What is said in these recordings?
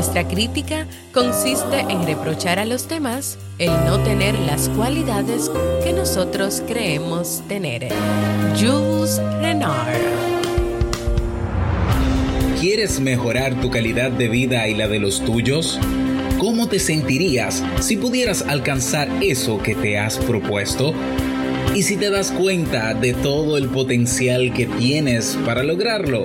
Nuestra crítica consiste en reprochar a los demás el no tener las cualidades que nosotros creemos tener. Jules Renard. ¿Quieres mejorar tu calidad de vida y la de los tuyos? ¿Cómo te sentirías si pudieras alcanzar eso que te has propuesto? ¿Y si te das cuenta de todo el potencial que tienes para lograrlo?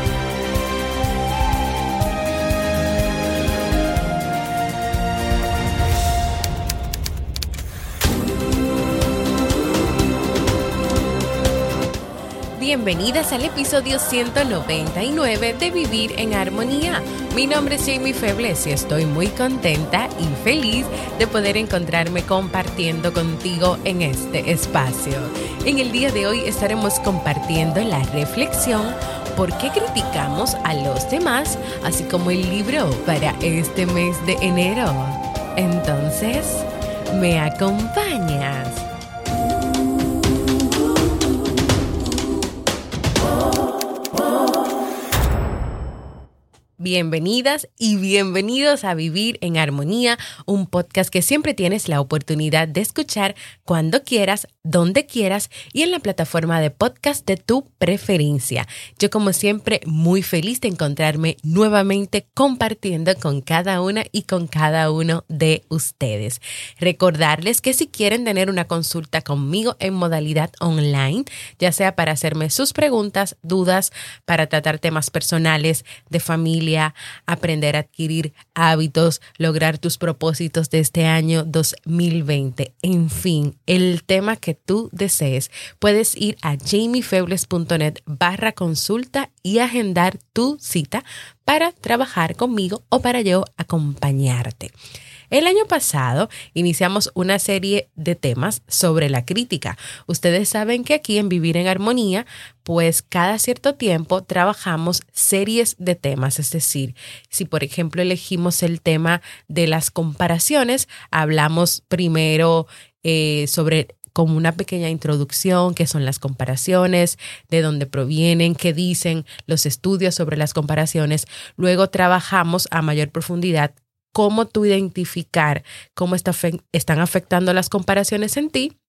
Bienvenidas al episodio 199 de Vivir en Armonía. Mi nombre es Jamie Febles y estoy muy contenta y feliz de poder encontrarme compartiendo contigo en este espacio. En el día de hoy estaremos compartiendo la reflexión ¿Por qué criticamos a los demás? Así como el libro para este mes de enero. Entonces, ¿me acompañas? Bienvenidas y bienvenidos a Vivir en Armonía, un podcast que siempre tienes la oportunidad de escuchar cuando quieras, donde quieras y en la plataforma de podcast de tu preferencia. Yo como siempre muy feliz de encontrarme nuevamente compartiendo con cada una y con cada uno de ustedes. Recordarles que si quieren tener una consulta conmigo en modalidad online, ya sea para hacerme sus preguntas, dudas, para tratar temas personales de familia, aprender a adquirir hábitos, lograr tus propósitos de este año 2020. En fin, el tema que tú desees, puedes ir a jamiefebles.net barra consulta y agendar tu cita para trabajar conmigo o para yo acompañarte. El año pasado iniciamos una serie de temas sobre la crítica. Ustedes saben que aquí en Vivir en Armonía, pues cada cierto tiempo trabajamos series de temas. Es decir, si por ejemplo elegimos el tema de las comparaciones, hablamos primero eh, sobre como una pequeña introducción, qué son las comparaciones, de dónde provienen, qué dicen los estudios sobre las comparaciones. Luego trabajamos a mayor profundidad cómo tú identificar cómo están afectando las comparaciones en ti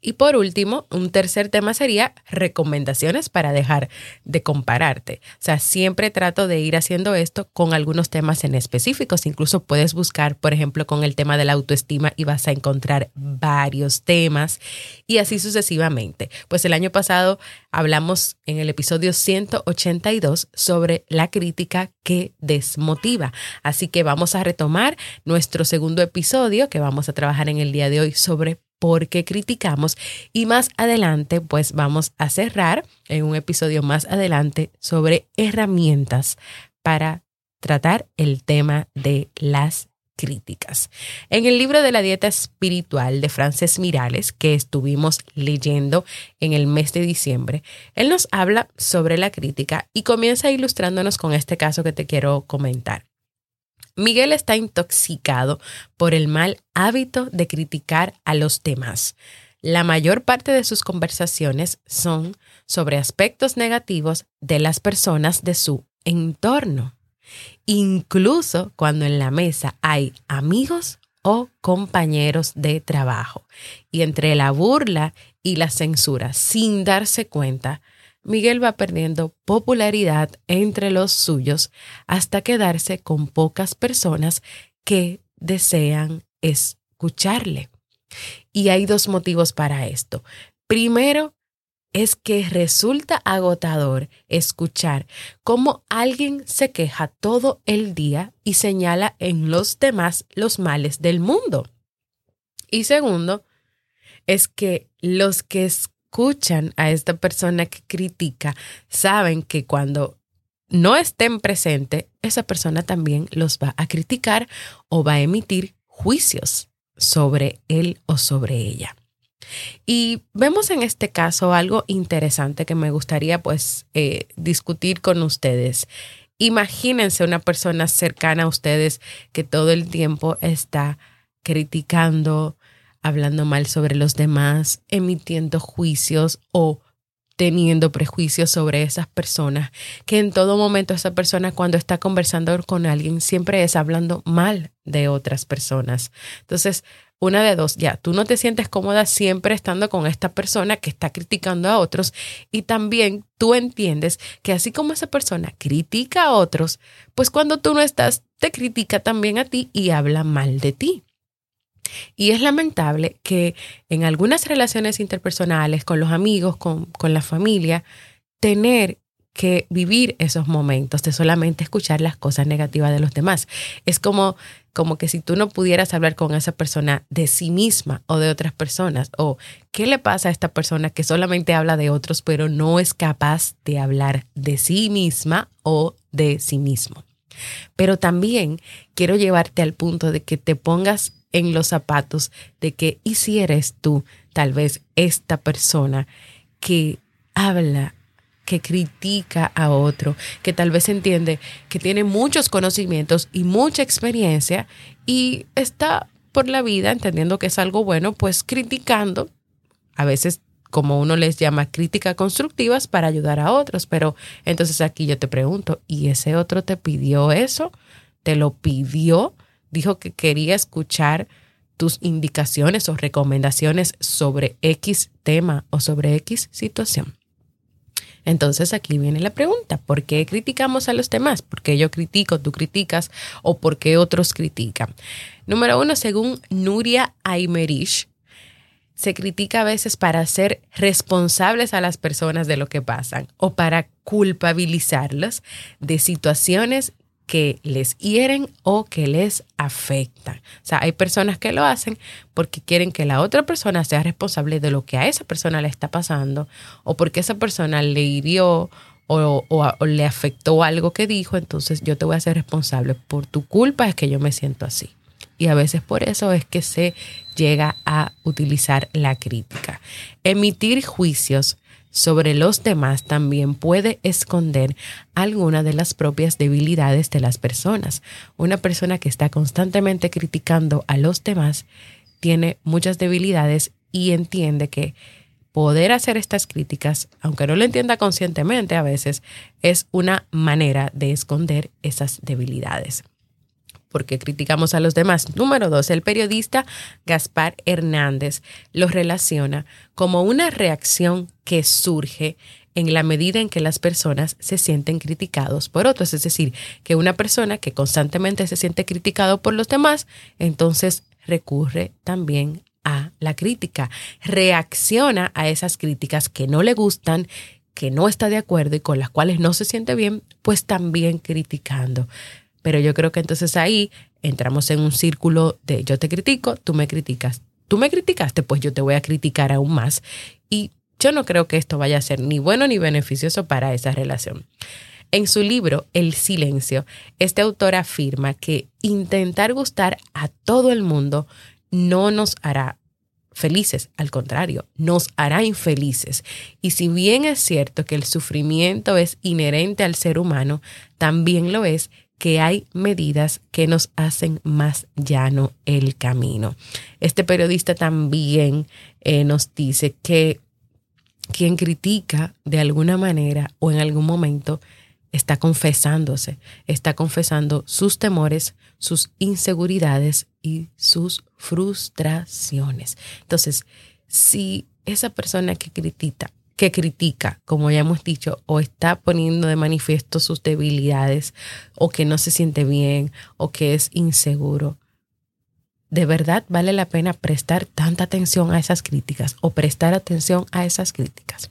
y por último, un tercer tema sería recomendaciones para dejar de compararte. O sea, siempre trato de ir haciendo esto con algunos temas en específicos. Incluso puedes buscar, por ejemplo, con el tema de la autoestima y vas a encontrar varios temas y así sucesivamente. Pues el año pasado hablamos en el episodio 182 sobre la crítica que desmotiva. Así que vamos a retomar nuestro segundo episodio que vamos a trabajar en el día de hoy sobre porque criticamos y más adelante pues vamos a cerrar en un episodio más adelante sobre herramientas para tratar el tema de las críticas. En el libro de la dieta espiritual de Frances Mirales, que estuvimos leyendo en el mes de diciembre, él nos habla sobre la crítica y comienza ilustrándonos con este caso que te quiero comentar. Miguel está intoxicado por el mal hábito de criticar a los demás. La mayor parte de sus conversaciones son sobre aspectos negativos de las personas de su entorno, incluso cuando en la mesa hay amigos o compañeros de trabajo. Y entre la burla y la censura, sin darse cuenta, Miguel va perdiendo popularidad entre los suyos hasta quedarse con pocas personas que desean escucharle. Y hay dos motivos para esto. Primero, es que resulta agotador escuchar cómo alguien se queja todo el día y señala en los demás los males del mundo. Y segundo, es que los que escuchan a esta persona que critica saben que cuando no estén presentes, esa persona también los va a criticar o va a emitir juicios sobre él o sobre ella. Y vemos en este caso algo interesante que me gustaría pues eh, discutir con ustedes. Imagínense una persona cercana a ustedes que todo el tiempo está criticando, hablando mal sobre los demás, emitiendo juicios o teniendo prejuicios sobre esas personas, que en todo momento esa persona cuando está conversando con alguien siempre es hablando mal de otras personas. Entonces, una de dos, ya, tú no te sientes cómoda siempre estando con esta persona que está criticando a otros y también tú entiendes que así como esa persona critica a otros, pues cuando tú no estás, te critica también a ti y habla mal de ti. Y es lamentable que en algunas relaciones interpersonales, con los amigos, con, con la familia, tener que vivir esos momentos de solamente escuchar las cosas negativas de los demás. Es como, como que si tú no pudieras hablar con esa persona de sí misma o de otras personas, o qué le pasa a esta persona que solamente habla de otros, pero no es capaz de hablar de sí misma o de sí mismo. Pero también quiero llevarte al punto de que te pongas en los zapatos de que hicieras tú tal vez esta persona que habla que critica a otro, que tal vez entiende que tiene muchos conocimientos y mucha experiencia y está por la vida entendiendo que es algo bueno, pues criticando, a veces como uno les llama crítica constructivas para ayudar a otros, pero entonces aquí yo te pregunto, ¿y ese otro te pidió eso? ¿Te lo pidió? Dijo que quería escuchar tus indicaciones o recomendaciones sobre X tema o sobre X situación. Entonces aquí viene la pregunta, ¿por qué criticamos a los demás? ¿Por qué yo critico, tú criticas o por qué otros critican? Número uno, según Nuria Aymerich, se critica a veces para ser responsables a las personas de lo que pasan o para culpabilizarlas de situaciones que les hieren o que les afectan. O sea, hay personas que lo hacen porque quieren que la otra persona sea responsable de lo que a esa persona le está pasando o porque esa persona le hirió o, o, le afectó algo que dijo, entonces yo te voy a ser responsable. Por tu culpa es que yo me siento así. Y a veces por eso es que se llega a utilizar la crítica. Emitir juicios sobre los demás también puede esconder alguna de las propias debilidades de las personas. Una persona que está constantemente criticando a los demás tiene muchas debilidades y entiende que poder hacer estas críticas, aunque no lo entienda conscientemente a veces, es una manera de esconder esas debilidades porque criticamos a los demás. Número dos, el periodista Gaspar Hernández lo relaciona como una reacción que surge en la medida en que las personas se sienten criticados por otros. Es decir, que una persona que constantemente se siente criticado por los demás, entonces recurre también a la crítica, reacciona a esas críticas que no le gustan, que no está de acuerdo y con las cuales no se siente bien, pues también criticando. Pero yo creo que entonces ahí entramos en un círculo de yo te critico, tú me criticas. Tú me criticaste, pues yo te voy a criticar aún más. Y yo no creo que esto vaya a ser ni bueno ni beneficioso para esa relación. En su libro El silencio, este autor afirma que intentar gustar a todo el mundo no nos hará felices, al contrario, nos hará infelices. Y si bien es cierto que el sufrimiento es inherente al ser humano, también lo es que hay medidas que nos hacen más llano el camino. Este periodista también eh, nos dice que quien critica de alguna manera o en algún momento está confesándose, está confesando sus temores, sus inseguridades y sus frustraciones. Entonces, si esa persona que critica, que critica, como ya hemos dicho, o está poniendo de manifiesto sus debilidades, o que no se siente bien, o que es inseguro, ¿De verdad vale la pena prestar tanta atención a esas críticas o prestar atención a esas críticas?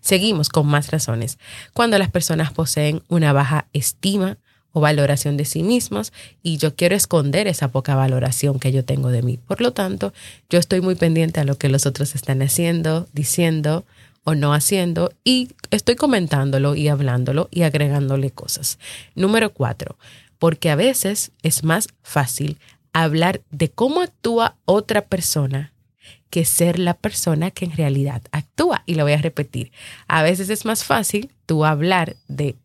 Seguimos con más razones. Cuando las personas poseen una baja estima o valoración de sí mismos y yo quiero esconder esa poca valoración que yo tengo de mí. Por lo tanto, yo estoy muy pendiente a lo que los otros están haciendo, diciendo o no haciendo y estoy comentándolo y hablándolo y agregándole cosas. Número cuatro, porque a veces es más fácil hablar de cómo actúa otra persona que ser la persona que en realidad actúa. Y lo voy a repetir. A veces es más fácil tú hablar de,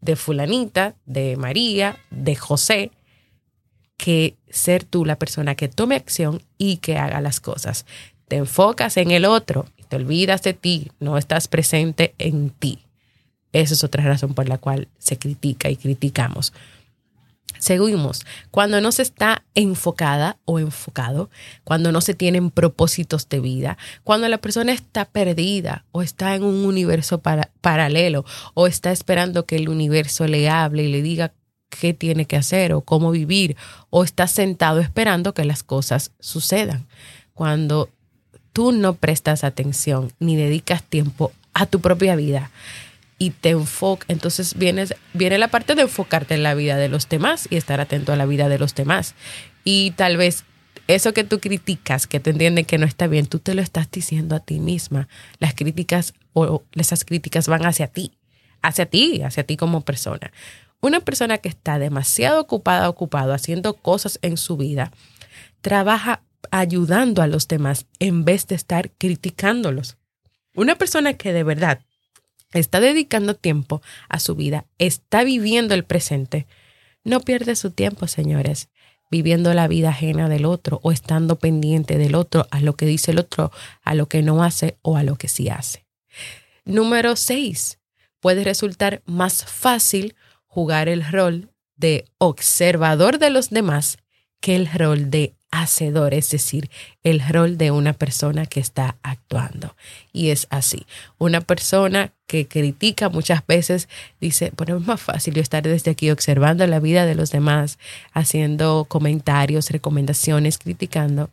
de fulanita, de María, de José, que ser tú la persona que tome acción y que haga las cosas. Te enfocas en el otro, olvidas de ti, no estás presente en ti. Esa es otra razón por la cual se critica y criticamos. Seguimos, cuando no se está enfocada o enfocado, cuando no se tienen propósitos de vida, cuando la persona está perdida o está en un universo paralelo o está esperando que el universo le hable y le diga qué tiene que hacer o cómo vivir o está sentado esperando que las cosas sucedan. Cuando tú no prestas atención ni dedicas tiempo a tu propia vida, y te enfoca. Entonces viene, viene la parte de enfocarte en la vida de los demás y estar atento a la vida de los demás. Y tal vez eso que tú criticas, que te entienden que no está bien, tú te lo estás diciendo a ti misma. Las críticas o esas críticas van hacia ti, hacia ti, hacia ti como persona. Una persona que está demasiado ocupada, ocupado, haciendo cosas en su vida, trabaja ayudando a los demás en vez de estar criticándolos. Una persona que de verdad está dedicando tiempo a su vida, está viviendo el presente, no pierde su tiempo, señores, viviendo la vida ajena del otro o estando pendiente del otro, a lo que dice el otro, a lo que no hace o a lo que sí hace. Número seis, puede resultar más fácil jugar el rol de observador de los demás que el rol de hacedor, es decir, el rol de una persona que está actuando. Y es así. Una persona que critica muchas veces dice, bueno, es más fácil yo estar desde aquí observando la vida de los demás, haciendo comentarios, recomendaciones, criticando,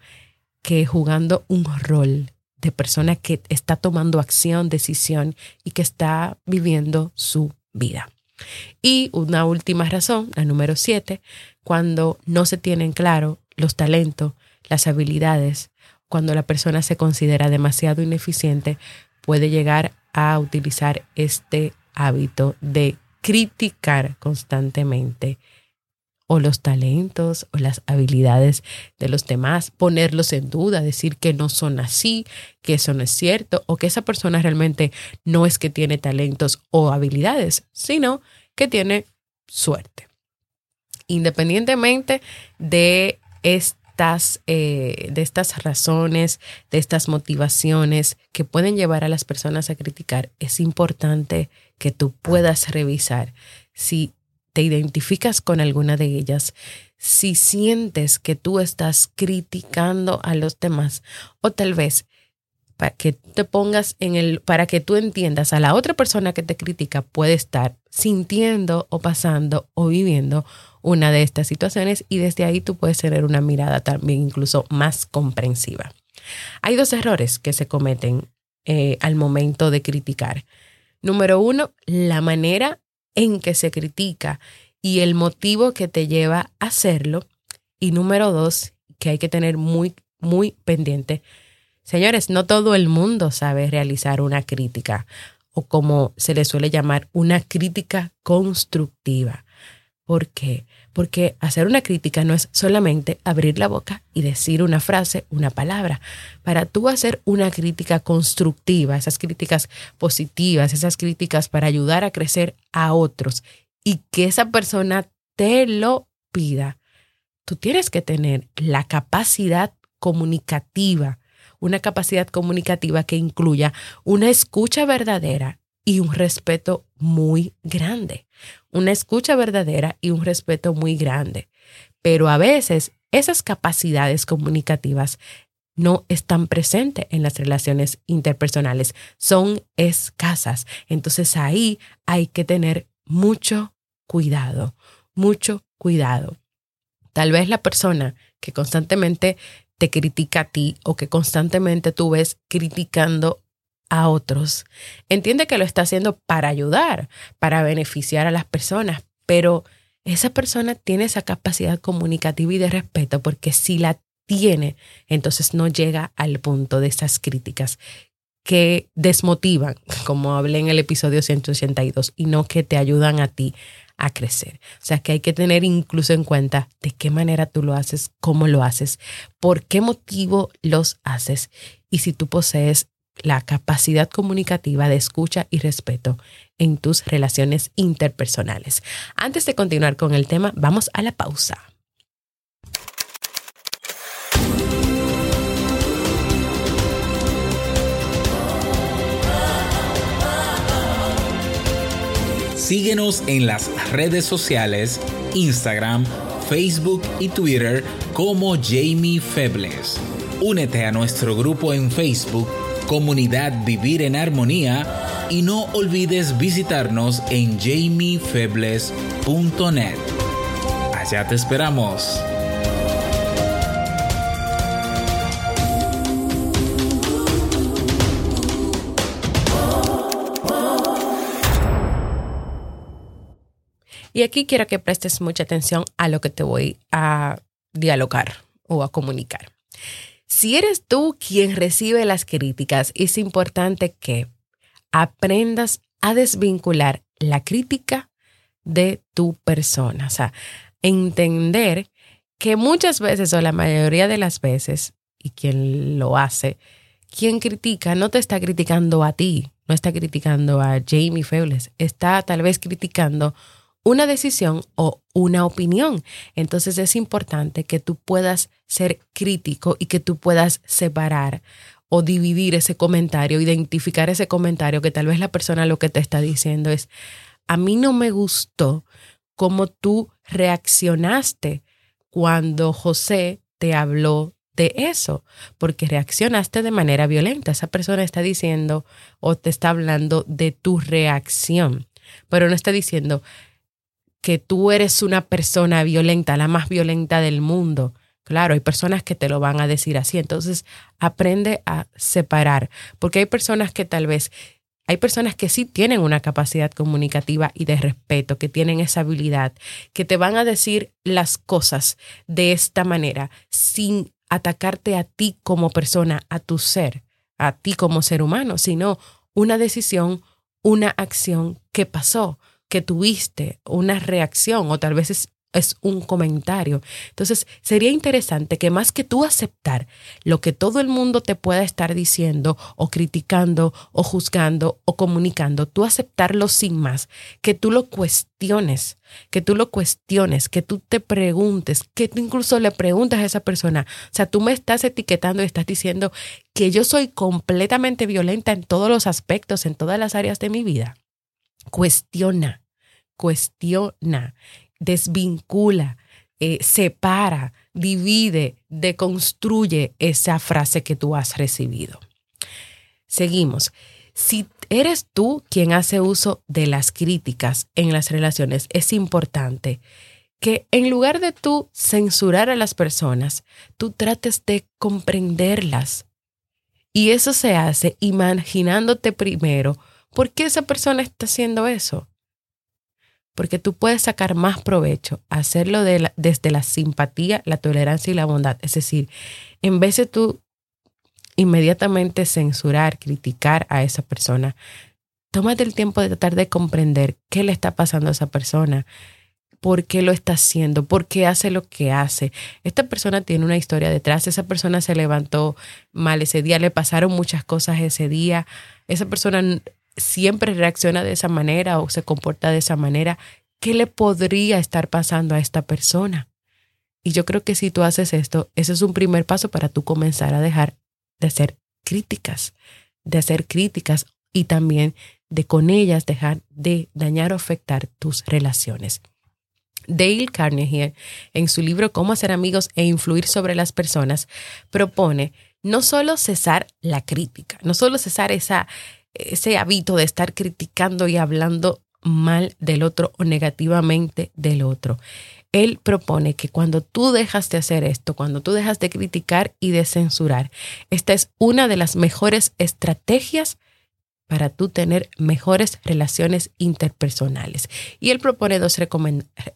que jugando un rol de persona que está tomando acción, decisión y que está viviendo su vida. Y una última razón, la número siete, cuando no se tienen claro los talentos, las habilidades, cuando la persona se considera demasiado ineficiente, puede llegar a utilizar este hábito de criticar constantemente o los talentos o las habilidades de los demás, ponerlos en duda, decir que no son así, que eso no es cierto, o que esa persona realmente no es que tiene talentos o habilidades, sino que tiene suerte. Independientemente de eh, de estas razones, de estas motivaciones que pueden llevar a las personas a criticar, es importante que tú puedas revisar si te identificas con alguna de ellas, si sientes que tú estás criticando a los demás o tal vez para que te pongas en el, para que tú entiendas a la otra persona que te critica puede estar sintiendo o pasando o viviendo una de estas situaciones y desde ahí tú puedes tener una mirada también incluso más comprensiva. Hay dos errores que se cometen eh, al momento de criticar. Número uno, la manera en que se critica y el motivo que te lleva a hacerlo. Y número dos, que hay que tener muy, muy pendiente Señores, no todo el mundo sabe realizar una crítica o como se le suele llamar, una crítica constructiva. ¿Por qué? Porque hacer una crítica no es solamente abrir la boca y decir una frase, una palabra. Para tú hacer una crítica constructiva, esas críticas positivas, esas críticas para ayudar a crecer a otros y que esa persona te lo pida, tú tienes que tener la capacidad comunicativa una capacidad comunicativa que incluya una escucha verdadera y un respeto muy grande. Una escucha verdadera y un respeto muy grande. Pero a veces esas capacidades comunicativas no están presentes en las relaciones interpersonales, son escasas. Entonces ahí hay que tener mucho cuidado, mucho cuidado. Tal vez la persona que constantemente te critica a ti o que constantemente tú ves criticando a otros, entiende que lo está haciendo para ayudar, para beneficiar a las personas, pero esa persona tiene esa capacidad comunicativa y de respeto porque si la tiene, entonces no llega al punto de esas críticas que desmotivan, como hablé en el episodio 182, y no que te ayudan a ti a crecer. O sea que hay que tener incluso en cuenta de qué manera tú lo haces, cómo lo haces, por qué motivo los haces y si tú posees la capacidad comunicativa de escucha y respeto en tus relaciones interpersonales. Antes de continuar con el tema, vamos a la pausa. Síguenos en las redes sociales, Instagram, Facebook y Twitter como Jamie Febles. Únete a nuestro grupo en Facebook, Comunidad Vivir en Armonía, y no olvides visitarnos en jamiefebles.net. Allá te esperamos. Y aquí quiero que prestes mucha atención a lo que te voy a dialogar o a comunicar. Si eres tú quien recibe las críticas, es importante que aprendas a desvincular la crítica de tu persona. O sea, entender que muchas veces o la mayoría de las veces, y quien lo hace, quien critica no te está criticando a ti, no está criticando a Jamie Febles, está tal vez criticando una decisión o una opinión. Entonces es importante que tú puedas ser crítico y que tú puedas separar o dividir ese comentario, identificar ese comentario que tal vez la persona lo que te está diciendo es, a mí no me gustó cómo tú reaccionaste cuando José te habló de eso, porque reaccionaste de manera violenta. Esa persona está diciendo o te está hablando de tu reacción, pero no está diciendo, que tú eres una persona violenta, la más violenta del mundo. Claro, hay personas que te lo van a decir así. Entonces, aprende a separar, porque hay personas que tal vez, hay personas que sí tienen una capacidad comunicativa y de respeto, que tienen esa habilidad, que te van a decir las cosas de esta manera, sin atacarte a ti como persona, a tu ser, a ti como ser humano, sino una decisión, una acción que pasó que tuviste una reacción o tal vez es, es, un comentario. Entonces, sería interesante que más que tú aceptar lo que todo el mundo te pueda estar diciendo o criticando o juzgando o comunicando, tú aceptarlo sin más, que tú lo cuestiones, que tú lo cuestiones, que tú te preguntes, que tú incluso le preguntas a esa persona, o sea, tú me estás etiquetando y estás diciendo que yo soy completamente violenta en todos los aspectos, en todas las áreas de mi vida. Cuestiona, cuestiona, desvincula, eh, separa, divide, deconstruye esa frase que tú has recibido. Seguimos. Si eres tú quien hace uso de las críticas en las relaciones, es importante que en lugar de tú censurar a las personas, tú trates de comprenderlas. Y eso se hace imaginándote primero por qué esa persona está haciendo eso porque tú puedes sacar más provecho, hacerlo desde la simpatía, la tolerancia y la bondad. Es decir, en vez de tú inmediatamente censurar, criticar a esa persona, tómate el tiempo de tratar de comprender qué le está pasando a esa persona, por qué lo está haciendo, por qué hace lo que hace. Esta persona tiene una historia detrás, esa persona se levantó mal ese día, le pasaron muchas cosas ese día, esa persona siempre reacciona de esa manera o se comporta de esa manera, ¿qué le podría estar pasando a esta persona? Y yo creo que si tú haces esto, ese es un primer paso para tú comenzar a dejar de hacer críticas, de hacer críticas y también de con ellas dejar de dañar o afectar tus relaciones. Dale Carnegie, en su libro Cómo hacer amigos e influir sobre las personas, propone no solo cesar la crítica, no solo cesar esa, ese hábito de estar criticando y hablando mal del otro o negativamente del otro. él propone que cuando tú dejas de hacer esto, cuando tú dejas de criticar y de censurar, esta es una de las mejores estrategias para tú tener mejores relaciones interpersonales. Y él propone dos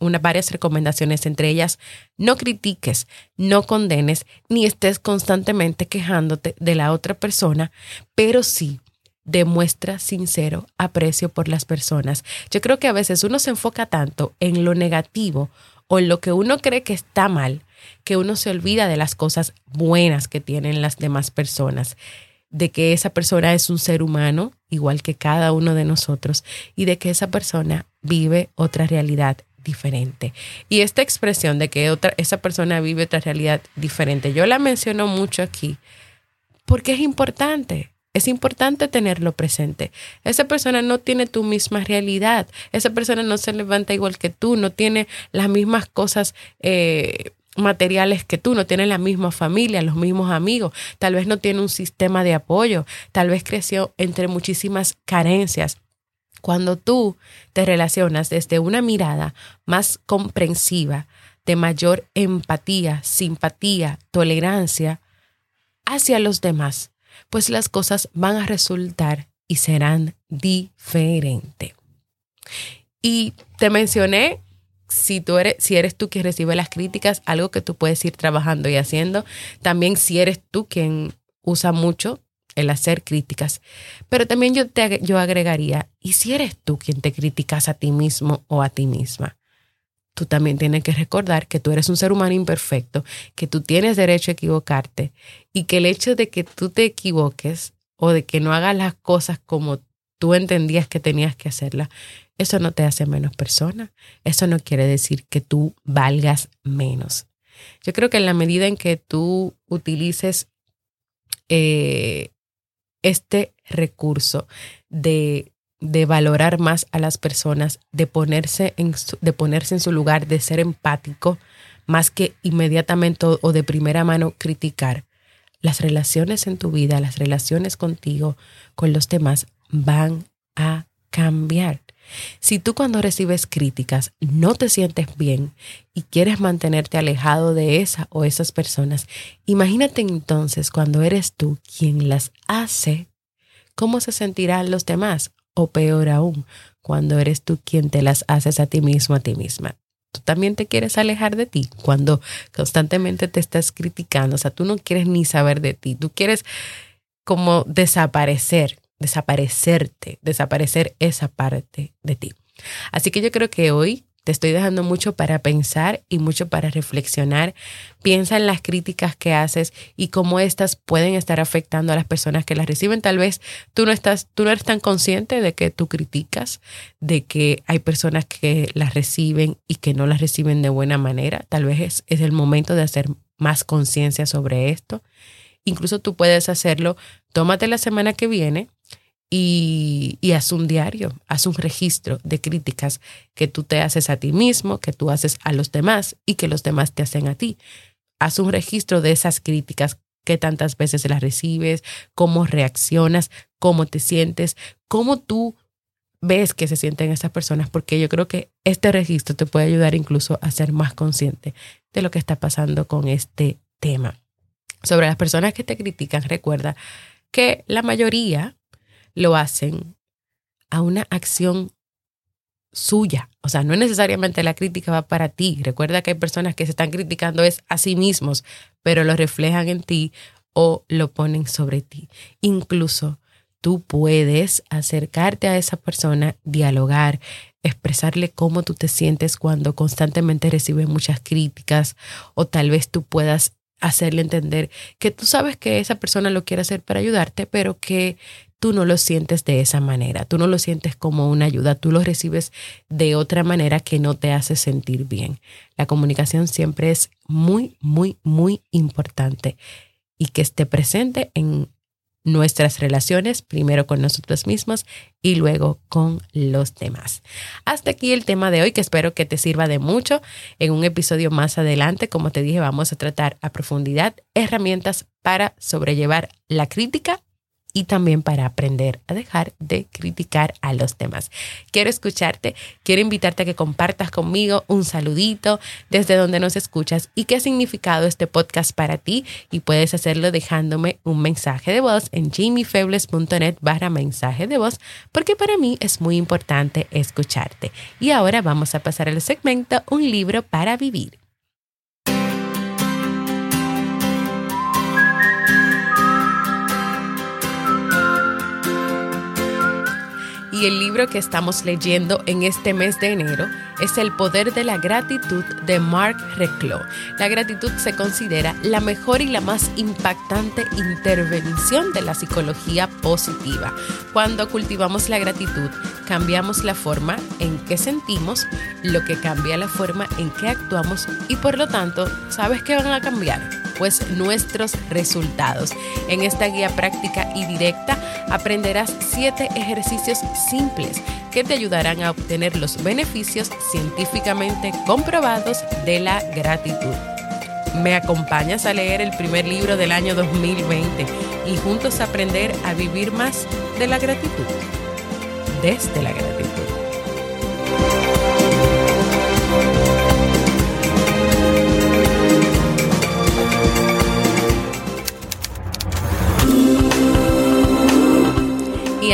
una, varias recomendaciones, entre ellas, no critiques, no condenes, ni estés constantemente quejándote de la otra persona, pero sí demuestra sincero aprecio por las personas. Yo creo que a veces uno se enfoca tanto en lo negativo o en lo que uno cree que está mal, que uno se olvida de las cosas buenas que tienen las demás personas de que esa persona es un ser humano, igual que cada uno de nosotros, y de que esa persona vive otra realidad diferente. Y esta expresión de que otra, esa persona vive otra realidad diferente, yo la menciono mucho aquí porque es importante. Es importante tenerlo presente. Esa persona no tiene tu misma realidad. Esa persona no se levanta igual que tú, no tiene las mismas cosas eh, materiales que tú, no tiene la misma familia, los mismos amigos, tal vez no tiene un sistema de apoyo, tal vez creció entre muchísimas carencias. Cuando tú te relacionas desde una mirada más comprensiva, de mayor empatía, simpatía, tolerancia hacia los demás, pues las cosas van a resultar y serán diferentes. Y te mencioné si tú eres, si eres tú quien recibe las críticas, algo que tú puedes ir trabajando y haciendo. También si eres tú quien usa mucho el hacer críticas. Pero también yo, te, yo agregaría, y si eres tú quien te criticas a ti mismo o a ti misma, tú también tienes que recordar que tú eres un ser humano imperfecto, que tú tienes derecho a equivocarte y que el hecho de que tú te equivoques o de que no hagas las cosas como tú entendías que tenías que hacerlas, eso no te hace menos persona. Eso no quiere decir que tú valgas menos. Yo creo que en la medida en que tú utilices eh, este recurso de, de, valorar más a las personas, de ponerse, en su, de ponerse en su lugar, de ser empático, más que inmediatamente o de primera mano criticar, las relaciones en tu vida, las relaciones contigo, con los demás, van a cambiar. Si tú cuando recibes críticas no te sientes bien y quieres mantenerte alejado de esa o esas personas, imagínate entonces cuando eres tú quien las hace, ¿cómo se sentirán los demás? O peor aún, cuando eres tú quien te las haces a ti mismo, a ti misma. Tú también te quieres alejar de ti cuando constantemente te estás criticando. O sea, tú no quieres ni saber de ti. Tú quieres como desaparecer desaparecerte, desaparecer esa parte de ti. Así que yo creo que hoy te estoy dejando mucho para pensar y mucho para reflexionar. Piensa en las críticas que haces y cómo estas pueden estar afectando a las personas que las reciben. Tal vez tú no estás, tú no eres tan consciente de que tú criticas, de que hay personas que las reciben y que no las reciben de buena manera. Tal vez es, es el momento de hacer más conciencia sobre esto. Incluso tú puedes hacerlo. Tómate la semana que viene y, y, haz un diario, haz un registro de críticas que tú te haces a ti mismo, que tú haces a los demás y que los demás te hacen a ti. Haz un registro de esas críticas, que tantas veces las recibes, cómo reaccionas, cómo te sientes, cómo tú ves que se sienten esas personas, porque yo creo que este registro te puede ayudar incluso a ser más consciente de lo que está pasando con este tema. Sobre las personas que te critican, recuerda que la mayoría lo hacen a una acción suya. O sea, no necesariamente la crítica va para ti. Recuerda que hay personas que se están criticando es a sí mismos, pero lo reflejan en ti o lo ponen sobre ti. Incluso tú puedes acercarte a esa persona, dialogar, expresarle cómo tú te sientes cuando constantemente recibes muchas críticas o tal vez tú puedas hacerle entender que tú sabes que esa persona lo quiere hacer para ayudarte, pero que tú no lo sientes de esa manera, tú no lo sientes como una ayuda, tú lo recibes de otra manera que no te hace sentir bien. La comunicación siempre es muy, muy, muy importante y que esté presente en nuestras relaciones, primero con nosotros mismos y luego con los demás. Hasta aquí el tema de hoy que espero que te sirva de mucho. En un episodio más adelante, como te dije, vamos a tratar a profundidad herramientas para sobrellevar la crítica y también para aprender a dejar de criticar a los demás. Quiero escucharte, quiero invitarte a que compartas conmigo un saludito desde donde nos escuchas y qué ha significado este podcast para ti y puedes hacerlo dejándome un mensaje de voz en jamiefebles.net barra mensaje de voz porque para mí es muy importante escucharte. Y ahora vamos a pasar al segmento Un libro para vivir. Y el libro que estamos leyendo en este mes de enero es El poder de la gratitud de Mark Reclos. La gratitud se considera la mejor y la más impactante intervención de la psicología positiva. Cuando cultivamos la gratitud, cambiamos la forma en que sentimos, lo que cambia la forma en que actuamos y por lo tanto, ¿sabes qué van a cambiar? Pues nuestros resultados. En esta guía práctica y directa aprenderás siete ejercicios simples que te ayudarán a obtener los beneficios científicamente comprobados de la gratitud. Me acompañas a leer el primer libro del año 2020 y juntos aprender a vivir más de la gratitud, desde la gratitud.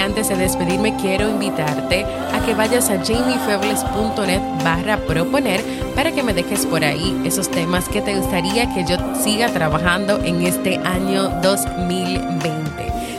Antes de despedirme, quiero invitarte a que vayas a jamiefebles.net barra proponer para que me dejes por ahí esos temas que te gustaría que yo siga trabajando en este año 2020.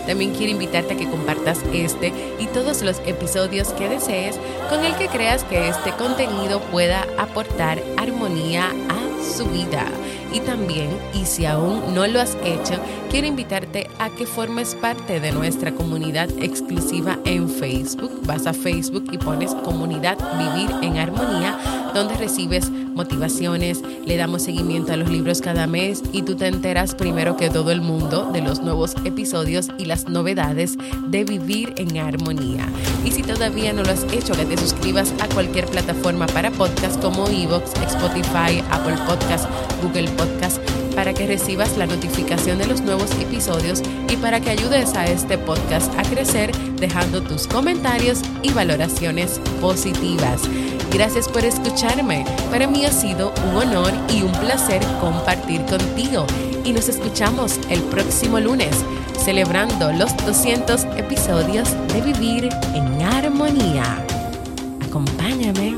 También quiero invitarte a que compartas este y todos los episodios que desees con el que creas que este contenido pueda aportar armonía a su vida. Y también, y si aún no lo has hecho, quiero invitarte a que formes parte de nuestra comunidad exclusiva en Facebook. Vas a Facebook y pones comunidad Vivir en Armonía, donde recibes motivaciones, le damos seguimiento a los libros cada mes y tú te enteras primero que todo el mundo de los nuevos episodios y las novedades de Vivir en Armonía. Y si todavía no lo has hecho, que te suscribas a cualquier plataforma para podcast como Evox, Spotify, Apple Podcast, Google Podcast para que recibas la notificación de los nuevos episodios y para que ayudes a este podcast a crecer dejando tus comentarios y valoraciones positivas. Gracias por escucharme. Para mí ha sido un honor y un placer compartir contigo. Y nos escuchamos el próximo lunes, celebrando los 200 episodios de Vivir en Armonía. Acompáñame.